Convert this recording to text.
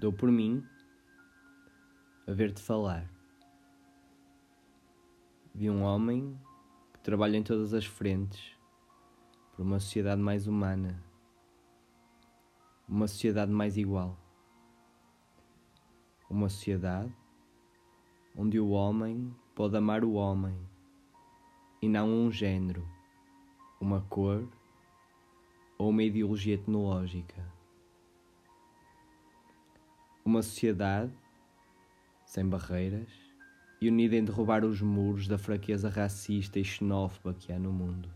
Dou por mim a ver-te falar. Vi um homem que trabalha em todas as frentes por uma sociedade mais humana, uma sociedade mais igual, uma sociedade onde o homem pode amar o homem e não um género, uma cor ou uma ideologia etnológica. Uma sociedade sem barreiras e unida em derrubar os muros da fraqueza racista e xenófoba que há no mundo.